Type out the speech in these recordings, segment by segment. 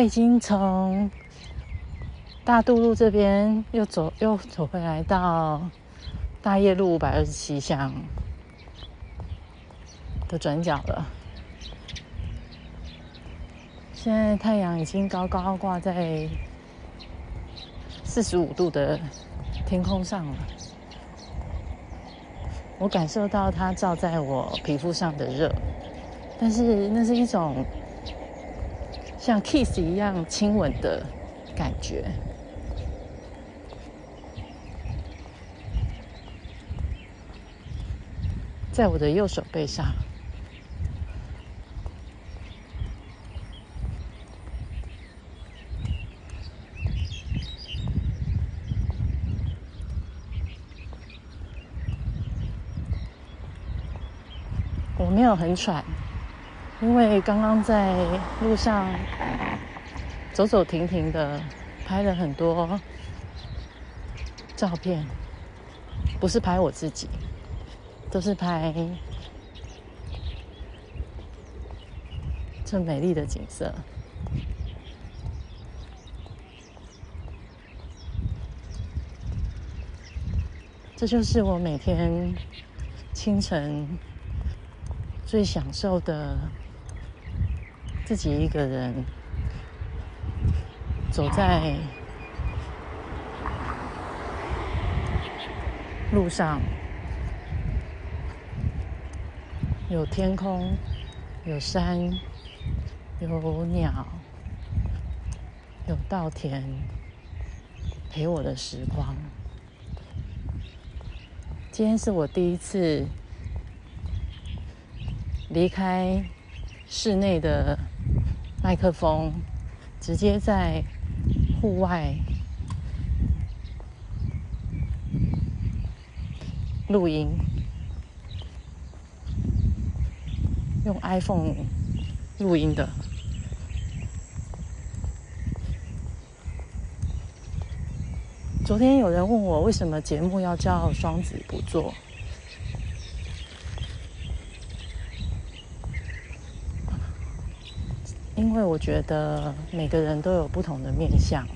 我已经从大渡路这边又走又走回来到大业路五百二十七巷的转角了。现在太阳已经高高挂在四十五度的天空上了，我感受到它照在我皮肤上的热，但是那是一种。像 kiss 一样亲吻的感觉，在我的右手背上。我没有很喘。因为刚刚在路上走走停停的拍了很多照片，不是拍我自己，都是拍这美丽的景色。这就是我每天清晨最享受的。自己一个人走在路上，有天空，有山，有鸟，有稻田陪我的时光。今天是我第一次离开室内的。麦克风直接在户外录音，用 iPhone 录音的。昨天有人问我为什么节目要叫双子不做。因为我觉得每个人都有不同的面相，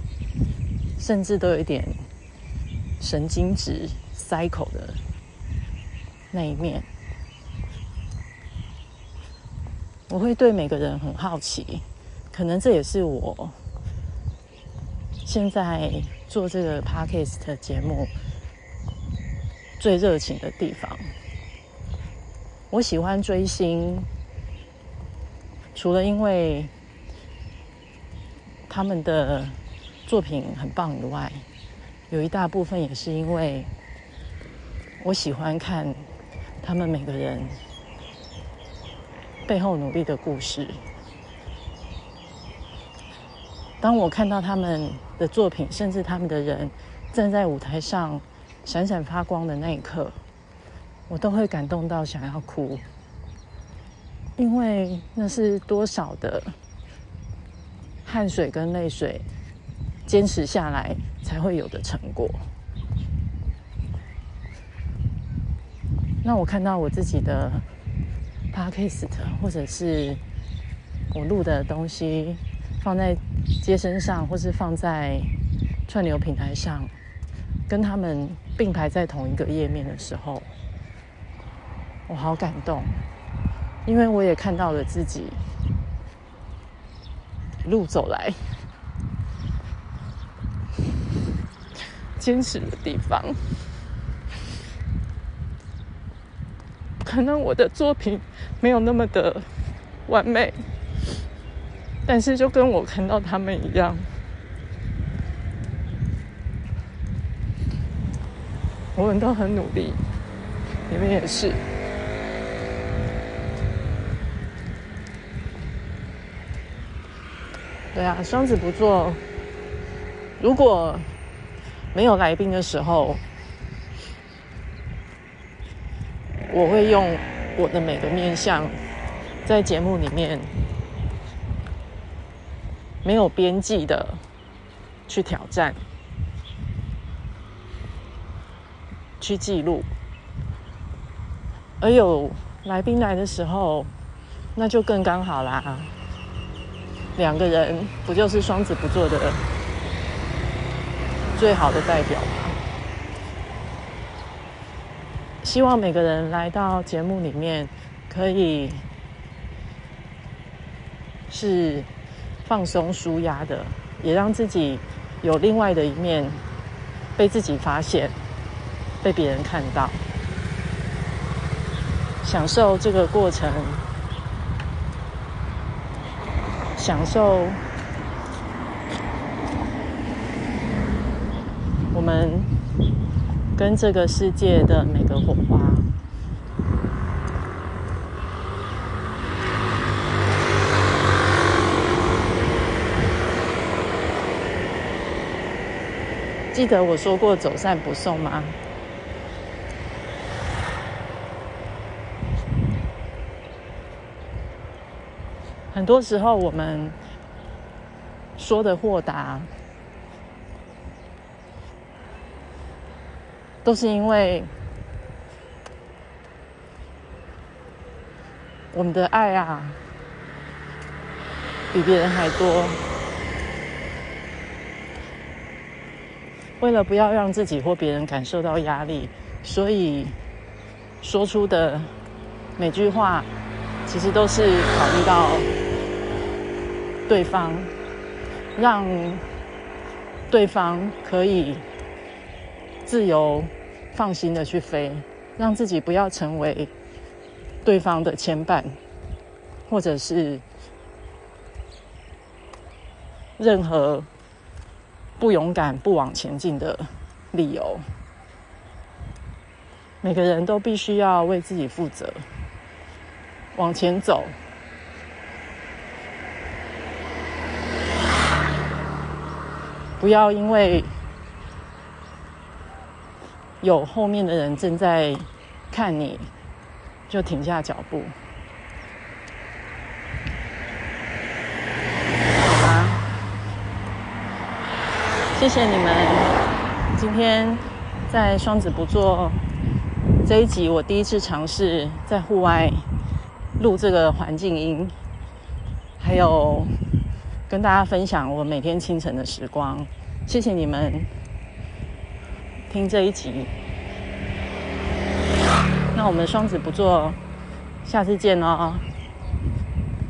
甚至都有一点神经质、塞口的那一面。我会对每个人很好奇，可能这也是我现在做这个 podcast 节目最热情的地方。我喜欢追星。除了因为他们的作品很棒以外，有一大部分也是因为我喜欢看他们每个人背后努力的故事。当我看到他们的作品，甚至他们的人站在舞台上闪闪发光的那一刻，我都会感动到想要哭。因为那是多少的汗水跟泪水坚持下来才会有的成果。那我看到我自己的 podcast 或者是我录的东西放在街声上，或是放在串流平台上，跟他们并排在同一个页面的时候，我好感动。因为我也看到了自己路走来坚持的地方，可能我的作品没有那么的完美，但是就跟我看到他们一样，我们都很努力，你们也是。对啊，双子不做。如果没有来宾的时候，我会用我的每个面向，在节目里面没有边际的去挑战、去记录。而有来宾来的时候，那就更刚好啦。两个人不就是双子不做的最好的代表吗？希望每个人来到节目里面，可以是放松舒压的，也让自己有另外的一面被自己发现，被别人看到，享受这个过程。享受我们跟这个世界的每个火花。记得我说过走散不送吗？很多时候，我们说的豁达，都是因为我们的爱啊，比别人还多。为了不要让自己或别人感受到压力，所以说出的每句话，其实都是考虑到。对方，让对方可以自由、放心的去飞，让自己不要成为对方的牵绊，或者是任何不勇敢、不往前进的理由。每个人都必须要为自己负责，往前走。不要因为有后面的人正在看你，就停下脚步，好吧？谢谢你们。今天在双子不做这一集，我第一次尝试在户外录这个环境音，还有。跟大家分享我每天清晨的时光，谢谢你们听这一集。那我们双子不做，下次见哦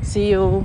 ，See you。